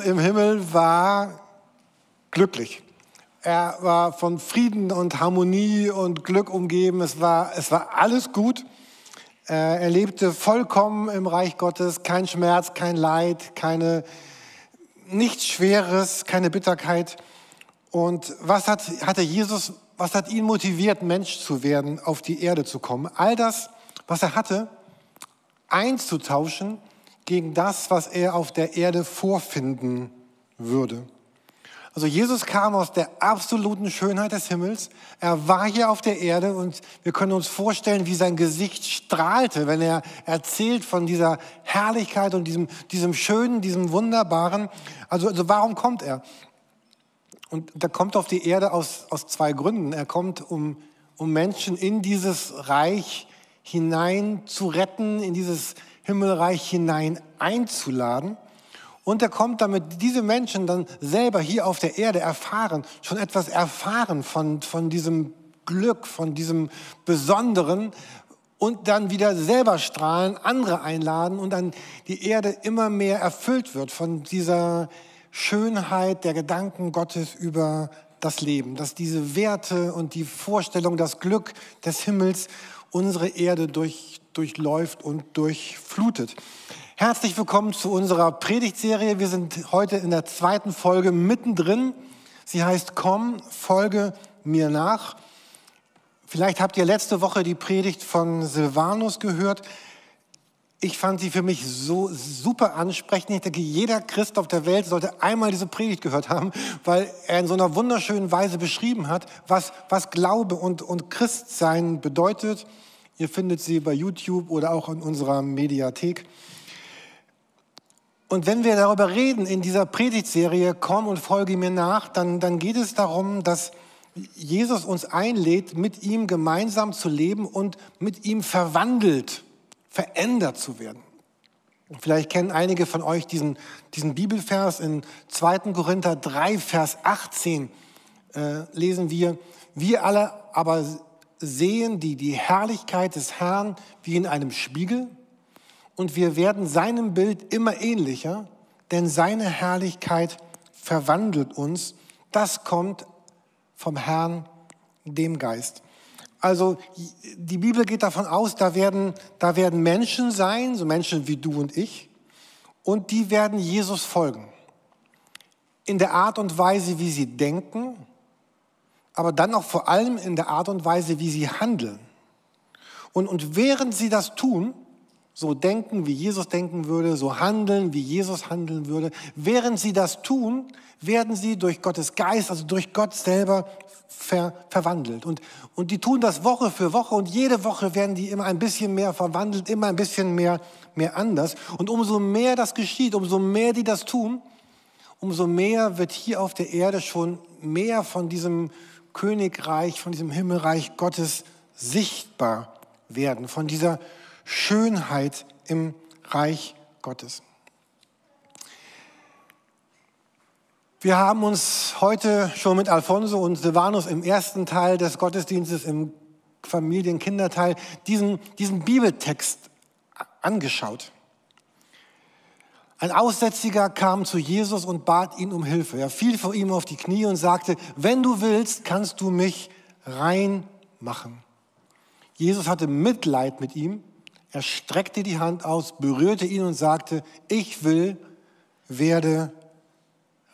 im Himmel war glücklich. Er war von Frieden und Harmonie und Glück umgeben. Es war, es war alles gut. Er lebte vollkommen im Reich Gottes. Kein Schmerz, kein Leid, keine, nichts Schweres, keine Bitterkeit. Und was hat, hatte Jesus, was hat ihn motiviert, Mensch zu werden, auf die Erde zu kommen? All das, was er hatte, einzutauschen gegen das, was er auf der Erde vorfinden würde. Also Jesus kam aus der absoluten Schönheit des Himmels. Er war hier auf der Erde und wir können uns vorstellen, wie sein Gesicht strahlte, wenn er erzählt von dieser Herrlichkeit und diesem, diesem Schönen, diesem Wunderbaren. Also, also warum kommt er? Und er kommt auf die Erde aus, aus zwei Gründen. Er kommt, um, um Menschen in dieses Reich hinein zu retten, in dieses Himmelreich hinein einzuladen. Und er kommt, damit diese Menschen dann selber hier auf der Erde erfahren, schon etwas erfahren von, von diesem Glück, von diesem Besonderen und dann wieder selber strahlen, andere einladen und dann die Erde immer mehr erfüllt wird von dieser Schönheit der Gedanken Gottes über das Leben, dass diese Werte und die Vorstellung, das Glück des Himmels unsere Erde durch, durchläuft und durchflutet. Herzlich willkommen zu unserer Predigtserie. Wir sind heute in der zweiten Folge mittendrin. Sie heißt Komm, folge mir nach. Vielleicht habt ihr letzte Woche die Predigt von Silvanus gehört. Ich fand sie für mich so super ansprechend. Ich denke, jeder Christ auf der Welt sollte einmal diese Predigt gehört haben, weil er in so einer wunderschönen Weise beschrieben hat, was, was Glaube und, und Christsein bedeutet. Ihr findet sie bei YouTube oder auch in unserer Mediathek. Und wenn wir darüber reden in dieser Predigtserie, komm und folge mir nach, dann, dann geht es darum, dass Jesus uns einlädt, mit ihm gemeinsam zu leben und mit ihm verwandelt, verändert zu werden. Vielleicht kennen einige von euch diesen, diesen Bibelvers in 2. Korinther 3, Vers 18 äh, lesen wir, wir alle aber sehen die, die Herrlichkeit des Herrn wie in einem Spiegel und wir werden seinem Bild immer ähnlicher, denn seine Herrlichkeit verwandelt uns. Das kommt vom Herrn, dem Geist. Also die Bibel geht davon aus, da werden, da werden Menschen sein, so Menschen wie du und ich, und die werden Jesus folgen. In der Art und Weise, wie sie denken, aber dann auch vor allem in der Art und Weise, wie sie handeln. Und, und während sie das tun, so denken, wie Jesus denken würde, so handeln, wie Jesus handeln würde. Während sie das tun, werden sie durch Gottes Geist, also durch Gott selber ver verwandelt. Und, und die tun das Woche für Woche und jede Woche werden die immer ein bisschen mehr verwandelt, immer ein bisschen mehr, mehr anders. Und umso mehr das geschieht, umso mehr die das tun, umso mehr wird hier auf der Erde schon mehr von diesem Königreich, von diesem Himmelreich Gottes sichtbar werden, von dieser Schönheit im Reich Gottes. Wir haben uns heute schon mit Alfonso und Silvanus im ersten Teil des Gottesdienstes, im Familien-Kinderteil, diesen, diesen Bibeltext angeschaut. Ein Aussätziger kam zu Jesus und bat ihn um Hilfe. Er fiel vor ihm auf die Knie und sagte, wenn du willst, kannst du mich rein machen. Jesus hatte Mitleid mit ihm er streckte die Hand aus, berührte ihn und sagte, ich will, werde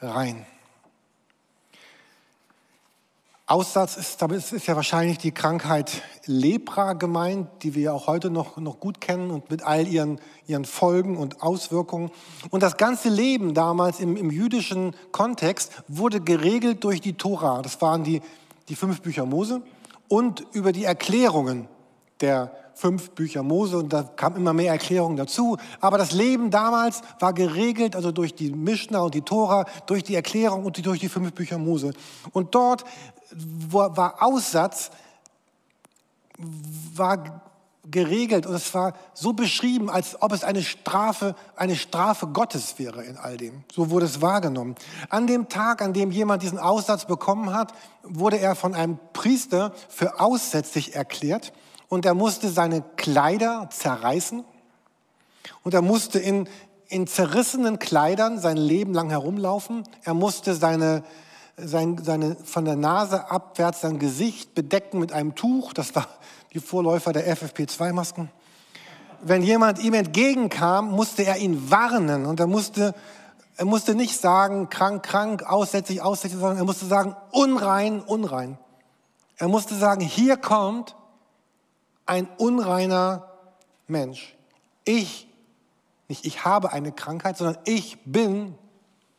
rein. Aussatz ist, damit ist ja wahrscheinlich die Krankheit Lepra gemeint, die wir ja auch heute noch, noch gut kennen und mit all ihren, ihren Folgen und Auswirkungen. Und das ganze Leben damals im, im jüdischen Kontext wurde geregelt durch die Tora. Das waren die, die fünf Bücher Mose und über die Erklärungen der fünf Bücher Mose und da kam immer mehr Erklärungen dazu. Aber das Leben damals war geregelt, also durch die Mishnah und die Tora, durch die Erklärung und durch die fünf Bücher Mose. Und dort war Aussatz, war geregelt und es war so beschrieben, als ob es eine Strafe, eine Strafe Gottes wäre in all dem. So wurde es wahrgenommen. An dem Tag, an dem jemand diesen Aussatz bekommen hat, wurde er von einem Priester für aussätzlich erklärt und er musste seine Kleider zerreißen und er musste in, in zerrissenen Kleidern sein Leben lang herumlaufen. Er musste seine, sein, seine, von der Nase abwärts sein Gesicht bedecken mit einem Tuch. Das war die Vorläufer der FFP2-Masken. Wenn jemand ihm entgegenkam, musste er ihn warnen und er musste, er musste nicht sagen, krank, krank, aussätzlich, aussätzlich, sondern er musste sagen, unrein, unrein. Er musste sagen, hier kommt ein unreiner Mensch. Ich, nicht ich habe eine Krankheit, sondern ich bin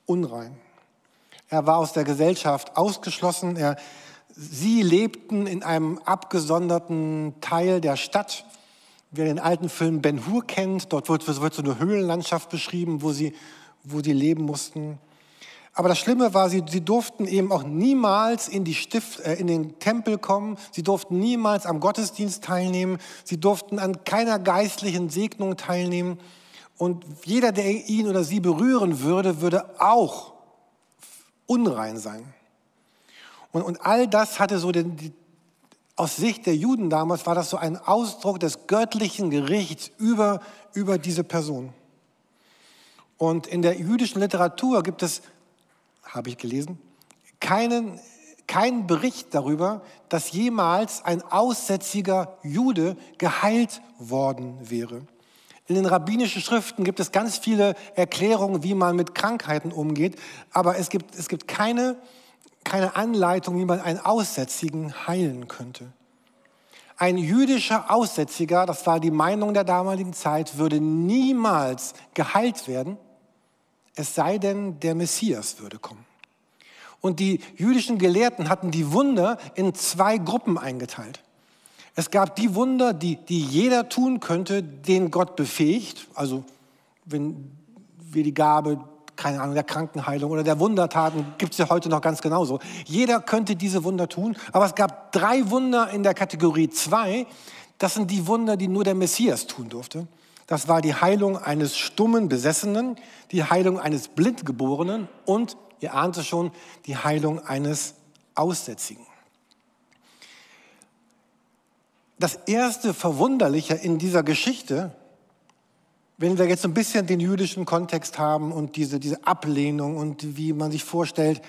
unrein. Er war aus der Gesellschaft ausgeschlossen. Er, sie lebten in einem abgesonderten Teil der Stadt. Wer den alten Film Ben Hur kennt, dort wird, wird so eine Höhlenlandschaft beschrieben, wo sie, wo sie leben mussten. Aber das Schlimme war, sie, sie durften eben auch niemals in, die Stift, äh, in den Tempel kommen, sie durften niemals am Gottesdienst teilnehmen, sie durften an keiner geistlichen Segnung teilnehmen. Und jeder, der ihn oder sie berühren würde, würde auch unrein sein. Und, und all das hatte so den, die, aus Sicht der Juden damals, war das so ein Ausdruck des göttlichen Gerichts über, über diese Person. Und in der jüdischen Literatur gibt es habe ich gelesen, keinen, keinen Bericht darüber, dass jemals ein aussätziger Jude geheilt worden wäre. In den rabbinischen Schriften gibt es ganz viele Erklärungen, wie man mit Krankheiten umgeht, aber es gibt, es gibt keine, keine Anleitung, wie man einen Aussätzigen heilen könnte. Ein jüdischer Aussätziger, das war die Meinung der damaligen Zeit, würde niemals geheilt werden, es sei denn, der Messias würde kommen. Und die jüdischen Gelehrten hatten die Wunder in zwei Gruppen eingeteilt. Es gab die Wunder, die, die jeder tun könnte, den Gott befähigt. Also wenn wir die Gabe, keine Ahnung, der Krankenheilung oder der Wundertaten gibt es ja heute noch ganz genauso. Jeder könnte diese Wunder tun. Aber es gab drei Wunder in der Kategorie zwei. Das sind die Wunder, die nur der Messias tun durfte. Das war die Heilung eines stummen Besessenen, die Heilung eines Blindgeborenen und, ihr ahnt es schon, die Heilung eines Aussätzigen. Das erste Verwunderliche in dieser Geschichte, wenn wir jetzt ein bisschen den jüdischen Kontext haben und diese, diese Ablehnung und wie man sich vorstellt,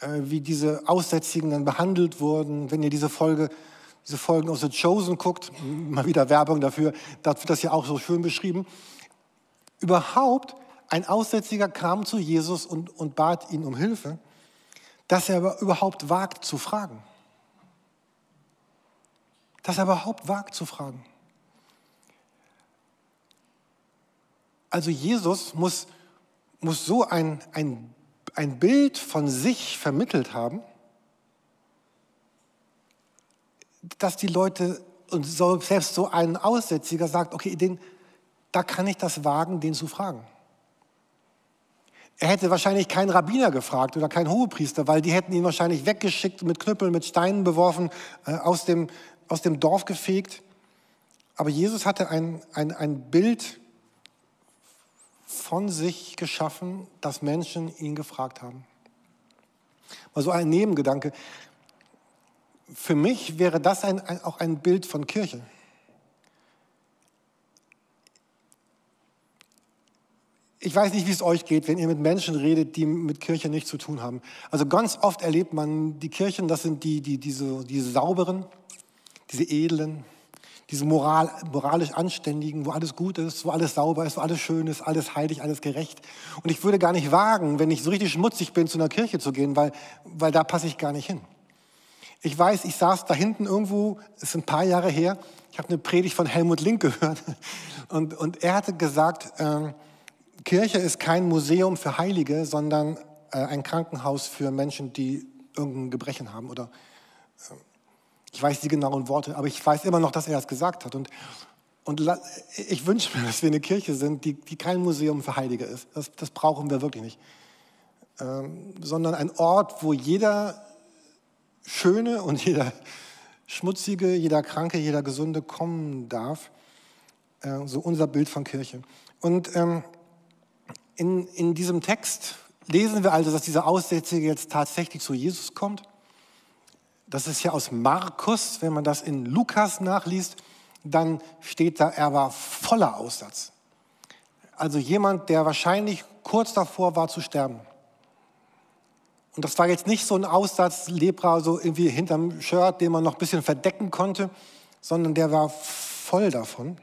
äh, wie diese Aussätzigen dann behandelt wurden, wenn ihr diese Folge diese Folgen aus The Chosen guckt, mal wieder Werbung dafür, da wird das ja auch so schön beschrieben. Überhaupt, ein Aussätziger kam zu Jesus und, und bat ihn um Hilfe, dass er überhaupt wagt zu fragen. Dass er überhaupt wagt zu fragen. Also Jesus muss, muss so ein, ein, ein Bild von sich vermittelt haben, dass die Leute und so, selbst so ein Aussätziger sagt, okay, den, da kann ich das wagen, den zu fragen. Er hätte wahrscheinlich keinen Rabbiner gefragt oder keinen Hohepriester, weil die hätten ihn wahrscheinlich weggeschickt, mit Knüppeln, mit Steinen beworfen, äh, aus, dem, aus dem Dorf gefegt. Aber Jesus hatte ein, ein, ein Bild von sich geschaffen, dass Menschen ihn gefragt haben. Mal so ein Nebengedanke für mich wäre das ein, ein, auch ein Bild von Kirche. Ich weiß nicht, wie es euch geht, wenn ihr mit Menschen redet, die mit Kirche nichts zu tun haben. Also ganz oft erlebt man die Kirchen, das sind die, die diese, diese sauberen, diese edlen, diese moral, moralisch anständigen, wo alles gut ist, wo alles sauber ist, wo alles schön ist, alles heilig, alles gerecht. Und ich würde gar nicht wagen, wenn ich so richtig schmutzig bin, zu einer Kirche zu gehen, weil, weil da passe ich gar nicht hin. Ich weiß, ich saß da hinten irgendwo, es ist ein paar Jahre her, ich habe eine Predigt von Helmut Link gehört und, und er hatte gesagt, äh, Kirche ist kein Museum für Heilige, sondern äh, ein Krankenhaus für Menschen, die irgendein Gebrechen haben oder äh, ich weiß die genauen Worte, aber ich weiß immer noch, dass er das gesagt hat und, und ich wünsche mir, dass wir eine Kirche sind, die, die kein Museum für Heilige ist. Das, das brauchen wir wirklich nicht. Ähm, sondern ein Ort, wo jeder Schöne und jeder Schmutzige, jeder Kranke, jeder Gesunde kommen darf. Äh, so unser Bild von Kirche. Und ähm, in, in diesem Text lesen wir also, dass dieser Aussätzige jetzt tatsächlich zu Jesus kommt. Das ist ja aus Markus, wenn man das in Lukas nachliest, dann steht da, er war voller Aussatz. Also jemand, der wahrscheinlich kurz davor war zu sterben. Und das war jetzt nicht so ein Aussatz Lepra, so irgendwie hinterm Shirt, den man noch ein bisschen verdecken konnte, sondern der war voll davon.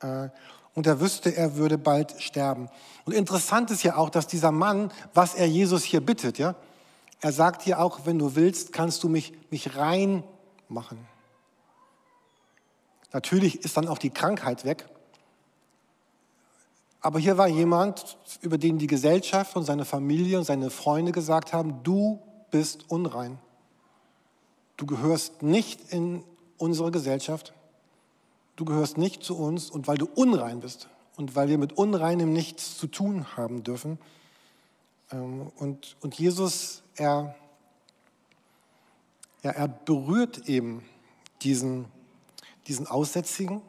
Äh, und er wüsste, er würde bald sterben. Und interessant ist ja auch, dass dieser Mann, was er Jesus hier bittet, ja, er sagt hier auch, wenn du willst, kannst du mich, mich rein machen. Natürlich ist dann auch die Krankheit weg. Aber hier war jemand, über den die Gesellschaft und seine Familie und seine Freunde gesagt haben, du bist unrein. Du gehörst nicht in unsere Gesellschaft. Du gehörst nicht zu uns. Und weil du unrein bist und weil wir mit Unreinem nichts zu tun haben dürfen. Ähm, und, und Jesus, er, ja, er berührt eben diesen, diesen Aussätzigen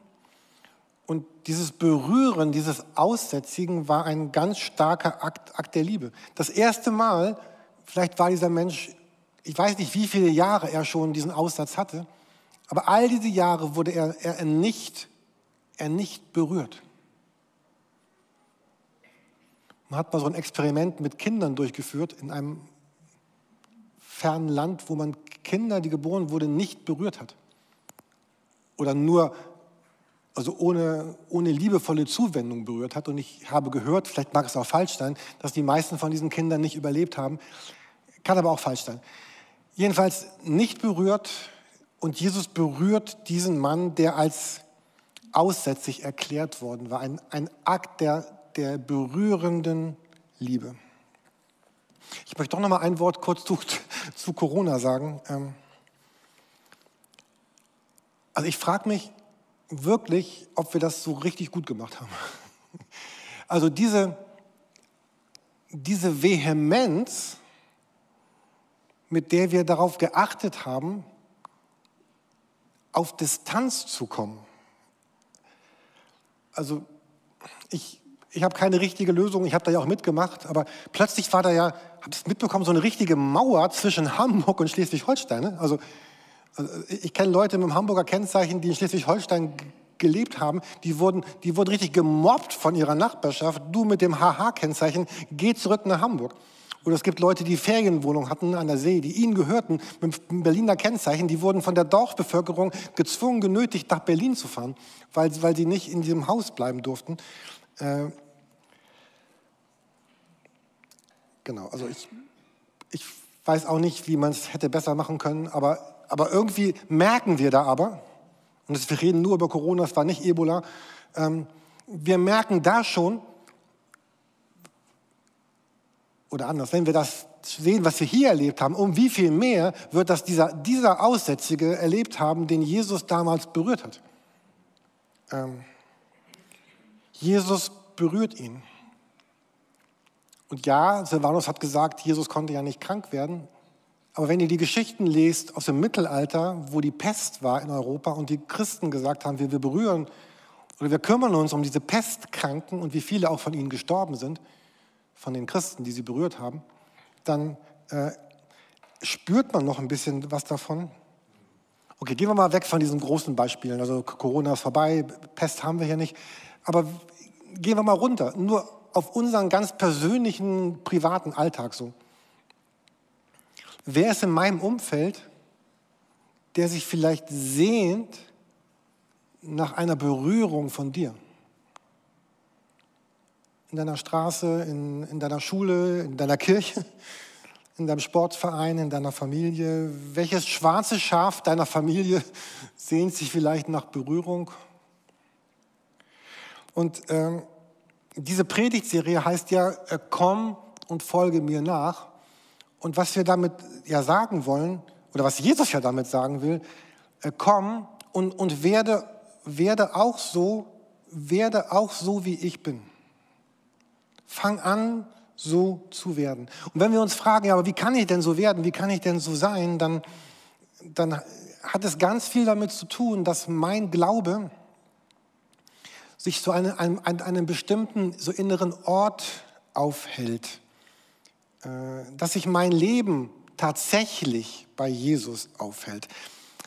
und dieses Berühren, dieses Aussätzigen war ein ganz starker Akt, Akt der Liebe. Das erste Mal, vielleicht war dieser Mensch, ich weiß nicht, wie viele Jahre er schon diesen Aussatz hatte, aber all diese Jahre wurde er, er, nicht, er nicht berührt. Man hat mal so ein Experiment mit Kindern durchgeführt in einem fernen Land, wo man Kinder, die geboren wurden, nicht berührt hat. Oder nur also ohne, ohne liebevolle Zuwendung berührt hat. Und ich habe gehört, vielleicht mag es auch falsch sein, dass die meisten von diesen Kindern nicht überlebt haben. Kann aber auch falsch sein. Jedenfalls nicht berührt. Und Jesus berührt diesen Mann, der als aussätzlich erklärt worden war. Ein, ein Akt der, der berührenden Liebe. Ich möchte doch noch mal ein Wort kurz zu, Corona sagen. Ähm, also ich frage mich, wirklich, ob wir das so richtig gut gemacht haben. Also diese, diese Vehemenz, mit der wir darauf geachtet haben, auf Distanz zu kommen. Also ich, ich habe keine richtige Lösung, ich habe da ja auch mitgemacht, aber plötzlich war da ja, habe es mitbekommen, so eine richtige Mauer zwischen Hamburg und Schleswig-Holstein. Ne? Also also, ich kenne Leute mit dem Hamburger Kennzeichen, die in Schleswig-Holstein gelebt haben, die wurden, die wurden richtig gemobbt von ihrer Nachbarschaft. Du mit dem HH-Kennzeichen, geh zurück nach Hamburg. Oder es gibt Leute, die Ferienwohnungen hatten an der See, die ihnen gehörten, mit dem Berliner Kennzeichen, die wurden von der Dorfbevölkerung gezwungen, genötigt, nach Berlin zu fahren, weil, weil sie nicht in diesem Haus bleiben durften. Äh, genau, also ich, ich weiß auch nicht, wie man es hätte besser machen können, aber aber irgendwie merken wir da aber, und wir reden nur über Corona, es war nicht Ebola, ähm, wir merken da schon, oder anders, wenn wir das sehen, was wir hier erlebt haben, um wie viel mehr wird das dieser, dieser Aussätzige erlebt haben, den Jesus damals berührt hat. Ähm, Jesus berührt ihn. Und ja, Silvanus hat gesagt, Jesus konnte ja nicht krank werden, aber wenn ihr die Geschichten lest aus dem Mittelalter, wo die Pest war in Europa und die Christen gesagt haben, wir, wir berühren oder wir kümmern uns um diese Pestkranken und wie viele auch von ihnen gestorben sind, von den Christen, die sie berührt haben, dann äh, spürt man noch ein bisschen was davon. Okay, gehen wir mal weg von diesen großen Beispielen. Also Corona ist vorbei, Pest haben wir hier nicht. Aber gehen wir mal runter, nur auf unseren ganz persönlichen, privaten Alltag so. Wer ist in meinem Umfeld, der sich vielleicht sehnt nach einer Berührung von dir? In deiner Straße, in, in deiner Schule, in deiner Kirche, in deinem Sportverein, in deiner Familie? Welches schwarze Schaf deiner Familie sehnt sich vielleicht nach Berührung? Und ähm, diese Predigtserie heißt ja, äh, komm und folge mir nach. Und was wir damit ja sagen wollen, oder was Jesus ja damit sagen will, äh, komm und, und werde, werde auch so, werde auch so, wie ich bin. Fang an, so zu werden. Und wenn wir uns fragen, ja, aber wie kann ich denn so werden, wie kann ich denn so sein, dann, dann hat es ganz viel damit zu tun, dass mein Glaube sich zu einem, einem, einem bestimmten so inneren Ort aufhält. Äh, dass sich mein Leben tatsächlich bei Jesus aufhält.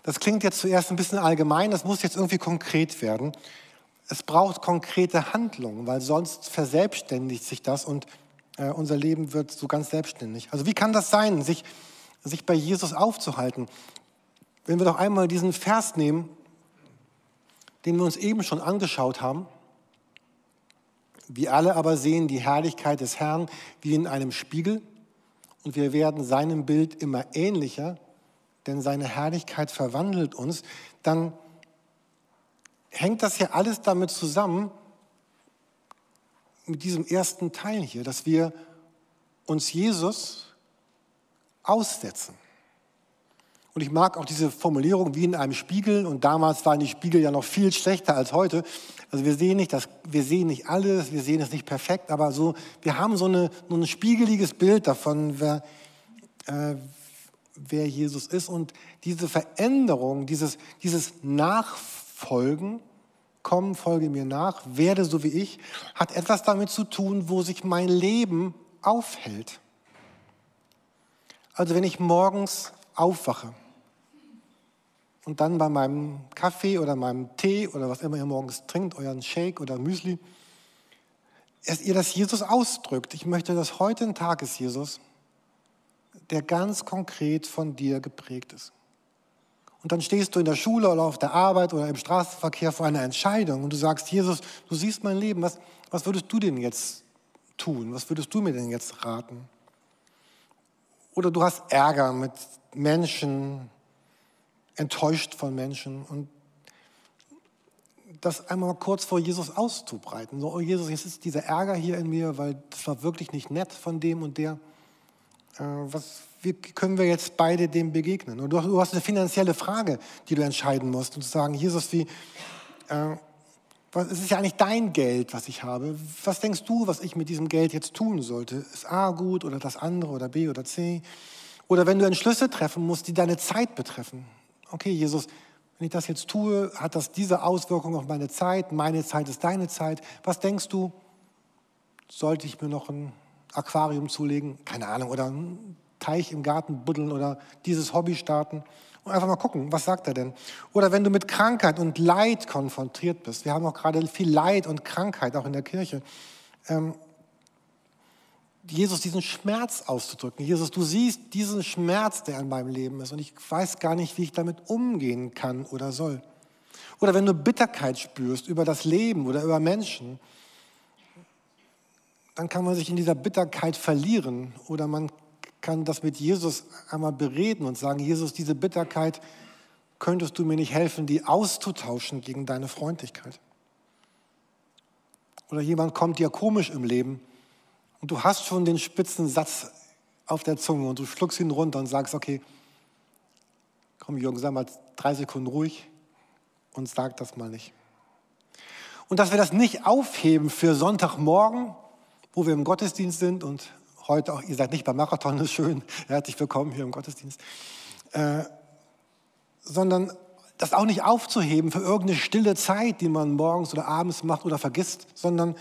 Das klingt jetzt zuerst ein bisschen allgemein, das muss jetzt irgendwie konkret werden. es braucht konkrete Handlungen, weil sonst verselbstständigt sich das und äh, unser Leben wird so ganz selbstständig. Also wie kann das sein, sich, sich bei Jesus aufzuhalten? Wenn wir doch einmal diesen Vers nehmen, den wir uns eben schon angeschaut haben. Wir alle aber sehen die Herrlichkeit des Herrn wie in einem Spiegel und wir werden seinem Bild immer ähnlicher, denn seine Herrlichkeit verwandelt uns, dann hängt das ja alles damit zusammen, mit diesem ersten Teil hier, dass wir uns Jesus aussetzen. Und ich mag auch diese Formulierung wie in einem Spiegel. Und damals waren die Spiegel ja noch viel schlechter als heute. Also wir sehen nicht, das, wir sehen nicht alles, wir sehen es nicht perfekt, aber so, wir haben so, eine, so ein spiegeliges Bild davon, wer, äh, wer Jesus ist. Und diese Veränderung, dieses, dieses Nachfolgen, komm, folge mir nach, werde so wie ich, hat etwas damit zu tun, wo sich mein Leben aufhält. Also wenn ich morgens aufwache und dann bei meinem Kaffee oder meinem Tee oder was immer ihr morgens trinkt, euren Shake oder Müsli, dass ihr das Jesus ausdrückt. Ich möchte, dass heute ein Tag ist, Jesus, der ganz konkret von dir geprägt ist. Und dann stehst du in der Schule oder auf der Arbeit oder im Straßenverkehr vor einer Entscheidung und du sagst, Jesus, du siehst mein Leben, was, was würdest du denn jetzt tun? Was würdest du mir denn jetzt raten? Oder du hast Ärger mit Menschen, enttäuscht von Menschen und das einmal kurz vor Jesus auszubreiten. So, oh Jesus, jetzt ist dieser Ärger hier in mir, weil das war wirklich nicht nett von dem und der. Äh, was, wie können wir jetzt beide dem begegnen? Und du, du, hast eine finanzielle Frage, die du entscheiden musst und zu sagen, Jesus, wie, äh, was, es ist ja eigentlich dein Geld, was ich habe. Was denkst du, was ich mit diesem Geld jetzt tun sollte? Ist A gut oder das andere oder B oder C? Oder wenn du Entschlüsse treffen musst, die deine Zeit betreffen. Okay, Jesus, wenn ich das jetzt tue, hat das diese Auswirkung auf meine Zeit. Meine Zeit ist deine Zeit. Was denkst du? Sollte ich mir noch ein Aquarium zulegen, keine Ahnung, oder einen Teich im Garten buddeln oder dieses Hobby starten und einfach mal gucken, was sagt er denn? Oder wenn du mit Krankheit und Leid konfrontiert bist, wir haben auch gerade viel Leid und Krankheit auch in der Kirche, ähm, Jesus diesen Schmerz auszudrücken. Jesus, du siehst diesen Schmerz, der in meinem Leben ist und ich weiß gar nicht, wie ich damit umgehen kann oder soll. Oder wenn du Bitterkeit spürst über das Leben oder über Menschen, dann kann man sich in dieser Bitterkeit verlieren oder man kann das mit Jesus einmal bereden und sagen, Jesus, diese Bitterkeit könntest du mir nicht helfen, die auszutauschen gegen deine Freundlichkeit. Oder jemand kommt dir komisch im Leben und du hast schon den spitzen Satz auf der Zunge und du schluckst ihn runter und sagst, okay, komm Jürgen, sei mal drei Sekunden ruhig und sag das mal nicht. Und dass wir das nicht aufheben für Sonntagmorgen wo wir im Gottesdienst sind und heute auch, ihr seid nicht beim Marathon, ist schön, herzlich willkommen hier im Gottesdienst, äh, sondern das auch nicht aufzuheben für irgendeine stille Zeit, die man morgens oder abends macht oder vergisst, sondern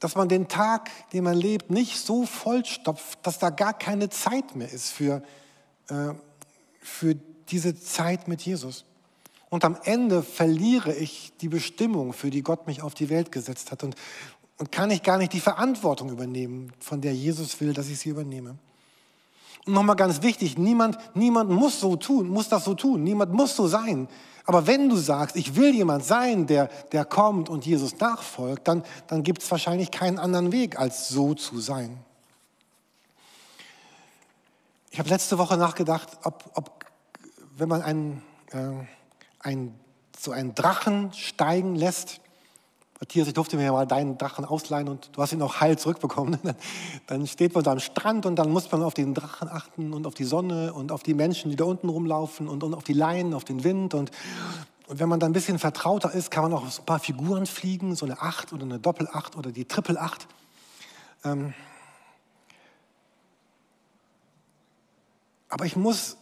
dass man den Tag, den man lebt, nicht so vollstopft, dass da gar keine Zeit mehr ist für, äh, für diese Zeit mit Jesus. Und am Ende verliere ich die Bestimmung, für die Gott mich auf die Welt gesetzt hat. Und, und kann ich gar nicht die Verantwortung übernehmen, von der Jesus will, dass ich sie übernehme. Und nochmal ganz wichtig, niemand, niemand muss so tun, muss das so tun, niemand muss so sein. Aber wenn du sagst, ich will jemand sein, der, der kommt und Jesus nachfolgt, dann, dann gibt es wahrscheinlich keinen anderen Weg, als so zu sein. Ich habe letzte Woche nachgedacht, ob, ob wenn man einen, äh, einen, so einen Drachen steigen lässt, Matthias, ich durfte mir ja mal deinen Drachen ausleihen und du hast ihn auch heil zurückbekommen. Dann steht man da am Strand und dann muss man auf den Drachen achten und auf die Sonne und auf die Menschen, die da unten rumlaufen und, und auf die Leinen, auf den Wind. Und, und wenn man da ein bisschen vertrauter ist, kann man auch so ein paar Figuren fliegen, so eine Acht oder eine Doppelacht oder die Triple-Acht. Ähm aber ich muss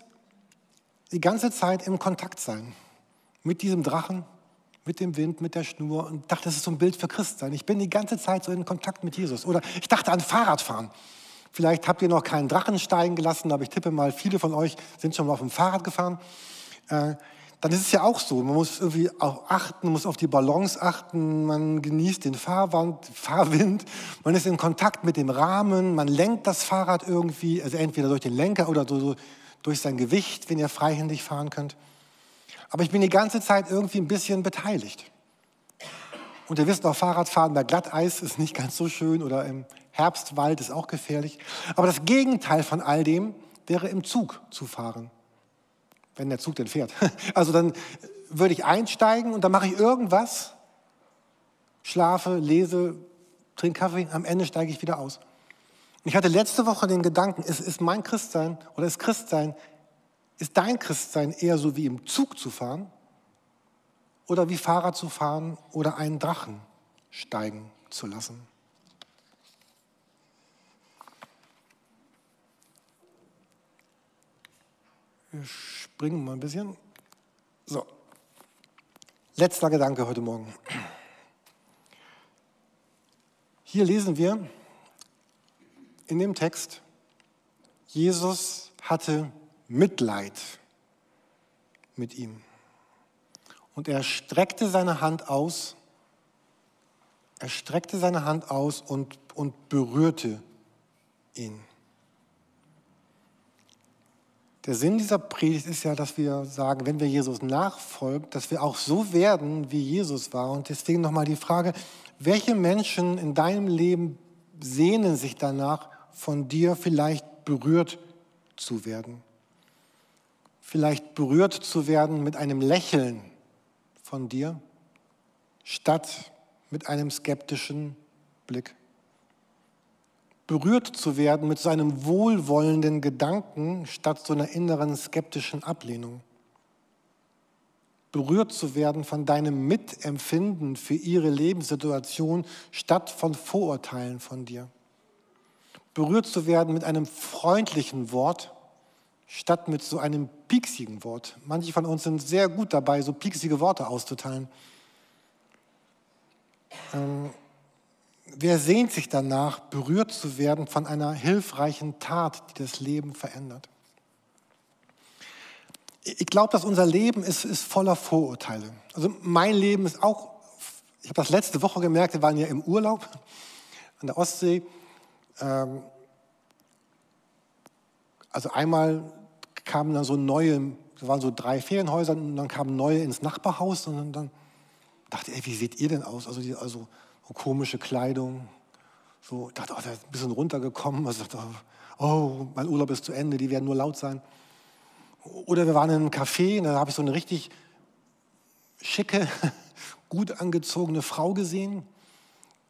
die ganze Zeit im Kontakt sein mit diesem Drachen mit dem Wind, mit der Schnur und dachte, das ist so ein Bild für Christsein. Ich bin die ganze Zeit so in Kontakt mit Jesus. Oder ich dachte an Fahrradfahren. Vielleicht habt ihr noch keinen Drachen steigen gelassen, aber ich tippe mal, viele von euch sind schon mal auf dem Fahrrad gefahren. Äh, dann ist es ja auch so. Man muss irgendwie auch achten, man muss auf die Balance achten, man genießt den Fahrwand, Fahrwind, man ist in Kontakt mit dem Rahmen, man lenkt das Fahrrad irgendwie, also entweder durch den Lenker oder so, durch sein Gewicht, wenn ihr freihändig fahren könnt. Aber ich bin die ganze Zeit irgendwie ein bisschen beteiligt. Und ihr wisst auch, Fahrradfahren bei Glatteis ist nicht ganz so schön oder im Herbstwald ist auch gefährlich. Aber das Gegenteil von all dem wäre im Zug zu fahren wenn der Zug denn fährt. Also dann würde ich einsteigen und dann mache ich irgendwas, schlafe, lese, trinke Kaffee, am Ende steige ich wieder aus. Ich hatte letzte Woche den Gedanken, ist, ist mein Christsein oder ist Christsein, ist dein Christsein eher so wie im Zug zu fahren oder wie Fahrrad zu fahren oder einen Drachen steigen zu lassen? Wir springen mal ein bisschen. So, letzter Gedanke heute Morgen. Hier lesen wir in dem Text, Jesus hatte Mitleid mit ihm. Und er streckte seine Hand aus, er streckte seine Hand aus und, und berührte ihn. Der Sinn dieser Predigt ist ja, dass wir sagen, wenn wir Jesus nachfolgen, dass wir auch so werden, wie Jesus war. Und deswegen nochmal die Frage, welche Menschen in deinem Leben sehnen sich danach, von dir vielleicht berührt zu werden? Vielleicht berührt zu werden mit einem Lächeln von dir, statt mit einem skeptischen Blick berührt zu werden mit so einem wohlwollenden Gedanken statt so einer inneren skeptischen Ablehnung. Berührt zu werden von deinem Mitempfinden für ihre Lebenssituation statt von Vorurteilen von dir. Berührt zu werden mit einem freundlichen Wort statt mit so einem pieksigen Wort. Manche von uns sind sehr gut dabei, so pieksige Worte auszuteilen. Ähm, wer sehnt sich danach, berührt zu werden von einer hilfreichen Tat, die das Leben verändert? Ich glaube, dass unser Leben ist, ist voller Vorurteile. Also mein Leben ist auch, ich habe das letzte Woche gemerkt, wir waren ja im Urlaub an der Ostsee. Ähm, also einmal kamen dann so neue, da waren so drei Ferienhäuser und dann kamen neue ins Nachbarhaus und dann dachte ich, wie seht ihr denn aus? Also, die, also so komische Kleidung. So, dachte, oh, der ist ein bisschen runtergekommen. Also dachte, oh, mein Urlaub ist zu Ende, die werden nur laut sein. Oder wir waren in einem Café und da habe ich so eine richtig schicke, gut angezogene Frau gesehen,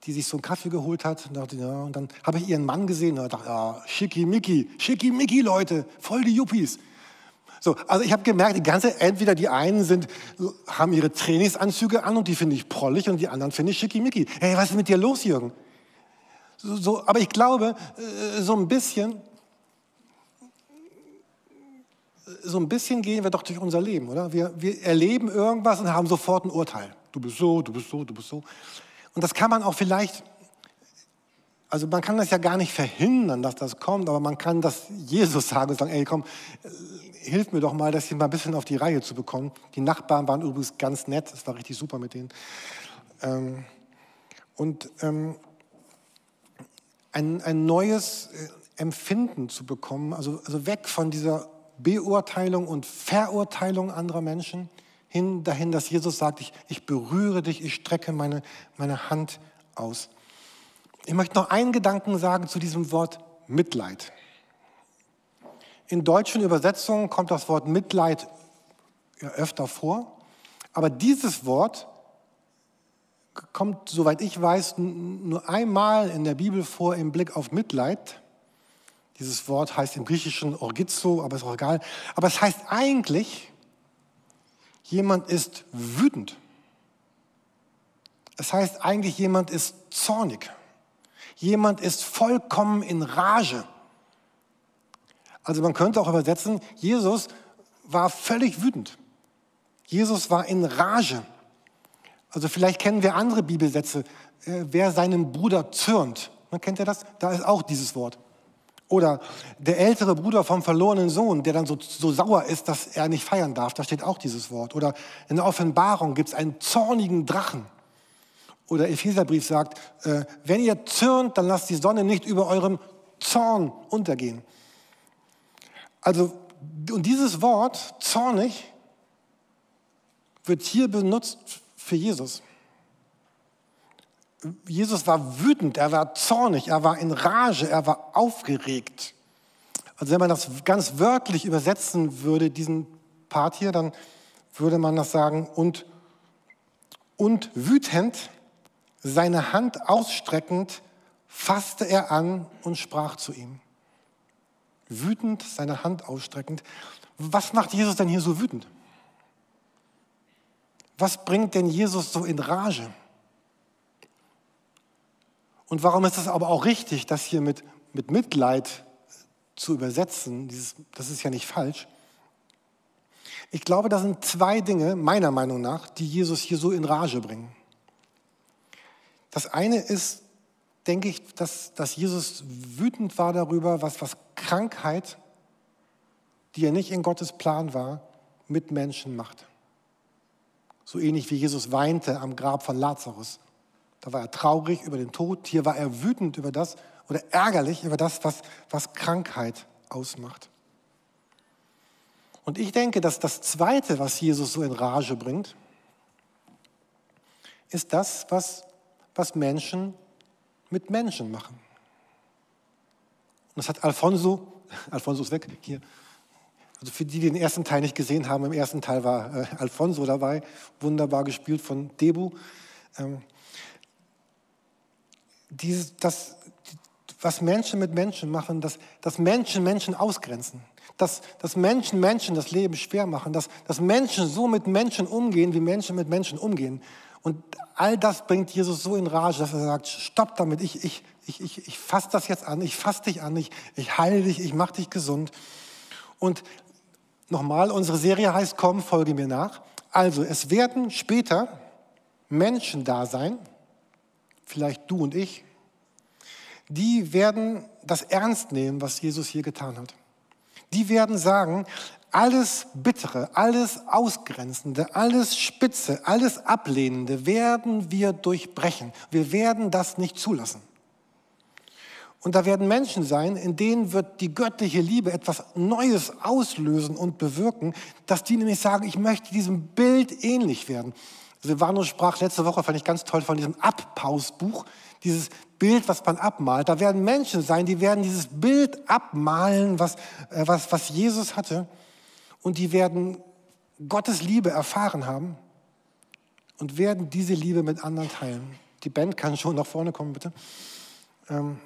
die sich so einen Kaffee geholt hat. Und, dachte, ja, und dann habe ich ihren Mann gesehen und dachte, ja, schickimicki, schickimicki, Leute, voll die Yuppies. So, also ich habe gemerkt, die ganze, entweder die einen sind, haben ihre Trainingsanzüge an und die finde ich prollig und die anderen finde ich schickimicki. Hey, was ist mit dir los, Jürgen? So, so, aber ich glaube, äh, so ein bisschen, so ein bisschen gehen wir doch durch unser Leben, oder? Wir, wir erleben irgendwas und haben sofort ein Urteil. Du bist so, du bist so, du bist so. Und das kann man auch vielleicht also man kann das ja gar nicht verhindern, dass das kommt, aber man kann das Jesus sagen und sagen, ey komm, hilf mir doch mal, das hier mal ein bisschen auf die Reihe zu bekommen. Die Nachbarn waren übrigens ganz nett, es war richtig super mit denen. Ähm, und ähm, ein, ein neues äh, Empfinden zu bekommen, also, also weg von dieser Beurteilung und Verurteilung anderer Menschen hin dahin, dass Jesus sagt, ich, ich berühre dich, ich strecke meine, meine Hand aus. Ich möchte noch einen Gedanken sagen zu diesem Wort Mitleid. In deutschen Übersetzungen kommt das Wort Mitleid öfter vor, aber dieses Wort kommt, soweit ich weiß, nur einmal in der Bibel vor im Blick auf Mitleid. Dieses Wort heißt im Griechischen Orgizo, aber ist auch egal. Aber es heißt eigentlich, jemand ist wütend. Es heißt eigentlich, jemand ist zornig. Jemand ist vollkommen in Rage. Also man könnte auch übersetzen, Jesus war völlig wütend. Jesus war in Rage. Also vielleicht kennen wir andere Bibelsätze. Äh, wer seinem Bruder zürnt, man kennt ja das, da ist auch dieses Wort. Oder der ältere Bruder vom verlorenen Sohn, der dann so, so sauer ist, dass er nicht feiern darf, da steht auch dieses Wort. Oder in der Offenbarung gibt es einen zornigen Drachen. Oder Epheserbrief sagt, äh, wenn ihr zürnt, dann lasst die Sonne nicht über eurem Zorn untergehen. Also, und dieses Wort, zornig, wird hier benutzt für Jesus. Jesus war wütend, er war zornig, er war in Rage, er war aufgeregt. Also wenn man das ganz wörtlich übersetzen würde, diesen Part hier, dann würde man das sagen, und, und wütend, seine Hand ausstreckend, fasste er an und sprach zu ihm. Wütend, seine Hand ausstreckend. Was macht Jesus denn hier so wütend? Was bringt denn Jesus so in Rage? Und warum ist es aber auch richtig, das hier mit, mit Mitleid zu übersetzen? Dieses, das ist ja nicht falsch. Ich glaube, das sind zwei Dinge, meiner Meinung nach, die Jesus hier so in Rage bringen. Das eine ist, denke ich, dass, dass Jesus wütend war darüber, was, was Krankheit, die ja nicht in Gottes Plan war, mit Menschen macht. So ähnlich wie Jesus weinte am Grab von Lazarus. Da war er traurig über den Tod. Hier war er wütend über das oder ärgerlich über das, was, was Krankheit ausmacht. Und ich denke, dass das Zweite, was Jesus so in Rage bringt, ist das, was, was Menschen mit Menschen machen. Und das hat Alfonso, Alfonso ist weg, hier. Also für die, die den ersten Teil nicht gesehen haben, im ersten Teil war äh, Alfonso dabei, wunderbar gespielt von Debu. Ähm, dieses, das, was Menschen mit Menschen machen, dass, dass Menschen Menschen ausgrenzen, dass, dass Menschen Menschen das Leben schwer machen, dass, dass Menschen so mit Menschen umgehen, wie Menschen mit Menschen umgehen. Und all das bringt Jesus so in Rage, dass er sagt, stopp damit, ich, ich, ich, ich, ich fasse das jetzt an, ich fasse dich an, ich, ich heile dich, ich mache dich gesund. Und nochmal, unsere Serie heißt, komm, folge mir nach. Also es werden später Menschen da sein, vielleicht du und ich, die werden das ernst nehmen, was Jesus hier getan hat. Die werden sagen, alles Bittere, alles Ausgrenzende, alles Spitze, alles Ablehnende werden wir durchbrechen. Wir werden das nicht zulassen. Und da werden Menschen sein, in denen wird die göttliche Liebe etwas Neues auslösen und bewirken, dass die nämlich sagen, ich möchte diesem Bild ähnlich werden. Silvano sprach letzte Woche, fand ich ganz toll, von diesem Abpausbuch, dieses Bild, was man abmalt. Da werden Menschen sein, die werden dieses Bild abmalen, was, äh, was, was Jesus hatte. Und die werden Gottes Liebe erfahren haben und werden diese Liebe mit anderen teilen. Die Band kann schon nach vorne kommen, bitte. Ähm,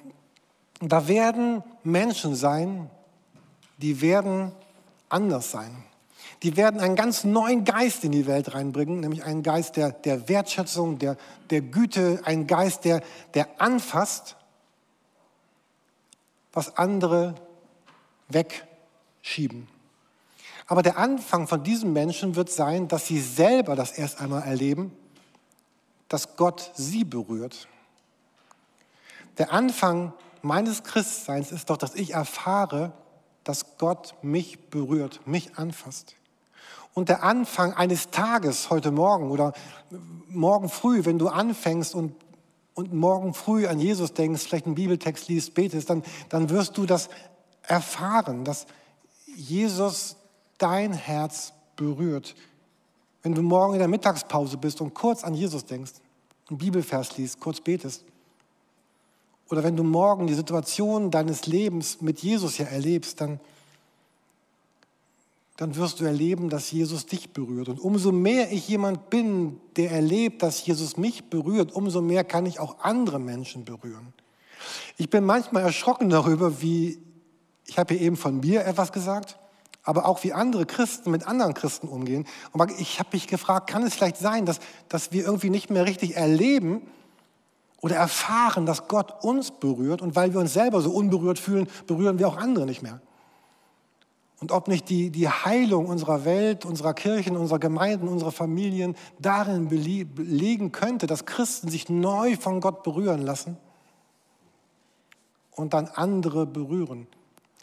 da werden Menschen sein, die werden anders sein die werden einen ganz neuen Geist in die Welt reinbringen, nämlich einen Geist der, der Wertschätzung, der, der Güte, einen Geist, der, der anfasst, was andere wegschieben. Aber der Anfang von diesen Menschen wird sein, dass sie selber das erst einmal erleben, dass Gott sie berührt. Der Anfang meines Christseins ist doch, dass ich erfahre, dass Gott mich berührt, mich anfasst und der Anfang eines Tages heute Morgen oder morgen früh, wenn du anfängst und, und morgen früh an Jesus denkst, vielleicht einen Bibeltext liest, betest, dann, dann wirst du das erfahren, dass Jesus dein Herz berührt. Wenn du morgen in der Mittagspause bist und kurz an Jesus denkst, einen Bibelvers liest, kurz betest, oder wenn du morgen die Situation deines Lebens mit Jesus ja erlebst, dann dann wirst du erleben, dass Jesus dich berührt. Und umso mehr ich jemand bin, der erlebt, dass Jesus mich berührt, umso mehr kann ich auch andere Menschen berühren. Ich bin manchmal erschrocken darüber, wie, ich habe hier eben von mir etwas gesagt, aber auch wie andere Christen mit anderen Christen umgehen. Und ich habe mich gefragt, kann es vielleicht sein, dass, dass wir irgendwie nicht mehr richtig erleben oder erfahren, dass Gott uns berührt und weil wir uns selber so unberührt fühlen, berühren wir auch andere nicht mehr. Und ob nicht die, die Heilung unserer Welt, unserer Kirchen, unserer Gemeinden, unserer Familien darin liegen könnte, dass Christen sich neu von Gott berühren lassen. und dann andere berühren.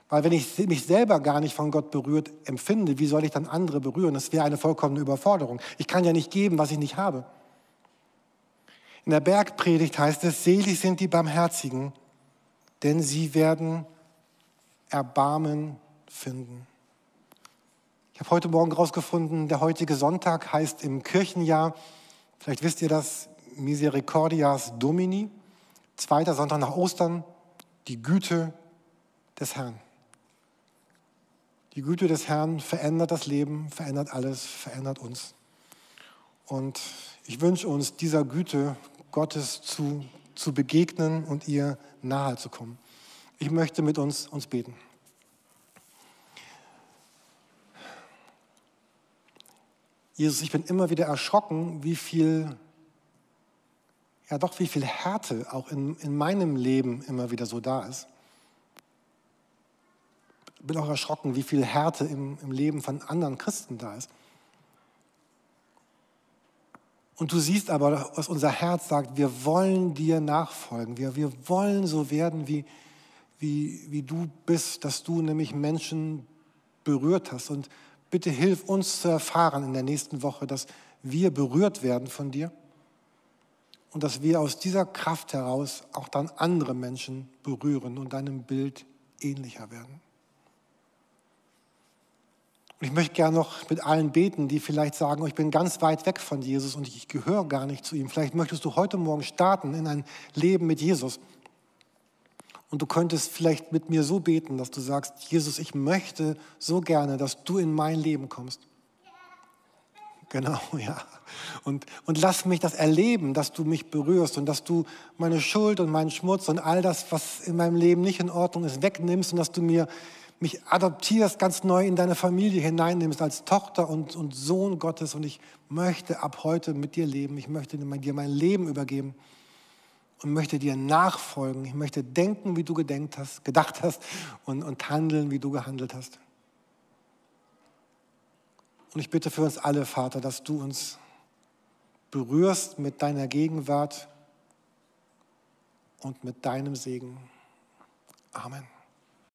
Weil wenn ich mich selber gar nicht von Gott berührt empfinde, wie soll ich dann andere berühren? Das wäre eine vollkommene Überforderung. Ich kann ja nicht geben, was ich nicht habe. In der Bergpredigt heißt es, selig sind die Barmherzigen, denn sie werden Erbarmen finden. Ich habe heute Morgen herausgefunden, der heutige Sonntag heißt im Kirchenjahr, vielleicht wisst ihr das, Misericordias Domini, zweiter Sonntag nach Ostern, die Güte des Herrn. Die Güte des Herrn verändert das Leben, verändert alles, verändert uns. Und ich wünsche uns dieser Güte Gottes zu, zu begegnen und ihr nahe zu kommen. Ich möchte mit uns, uns beten. Jesus, ich bin immer wieder erschrocken, wie viel, ja doch, wie viel Härte auch in, in meinem Leben immer wieder so da ist. Bin auch erschrocken, wie viel Härte im, im Leben von anderen Christen da ist. Und du siehst aber, was unser Herz sagt, wir wollen dir nachfolgen. Wir, wir wollen so werden, wie, wie, wie du bist, dass du nämlich Menschen berührt hast. Und Bitte hilf uns zu erfahren in der nächsten Woche, dass wir berührt werden von dir und dass wir aus dieser Kraft heraus auch dann andere Menschen berühren und deinem Bild ähnlicher werden. Und ich möchte gerne noch mit allen beten, die vielleicht sagen, oh, ich bin ganz weit weg von Jesus und ich gehöre gar nicht zu ihm. Vielleicht möchtest du heute Morgen starten in ein Leben mit Jesus. Und du könntest vielleicht mit mir so beten, dass du sagst, Jesus, ich möchte so gerne, dass du in mein Leben kommst. Genau, ja. Und, und lass mich das erleben, dass du mich berührst und dass du meine Schuld und meinen Schmutz und all das, was in meinem Leben nicht in Ordnung ist, wegnimmst und dass du mir mich adoptierst, ganz neu in deine Familie hineinnimmst als Tochter und, und Sohn Gottes. Und ich möchte ab heute mit dir leben. Ich möchte dir mein Leben übergeben und möchte dir nachfolgen. Ich möchte denken, wie du gedenkt hast, gedacht hast und, und handeln, wie du gehandelt hast. Und ich bitte für uns alle, Vater, dass du uns berührst mit deiner Gegenwart und mit deinem Segen. Amen.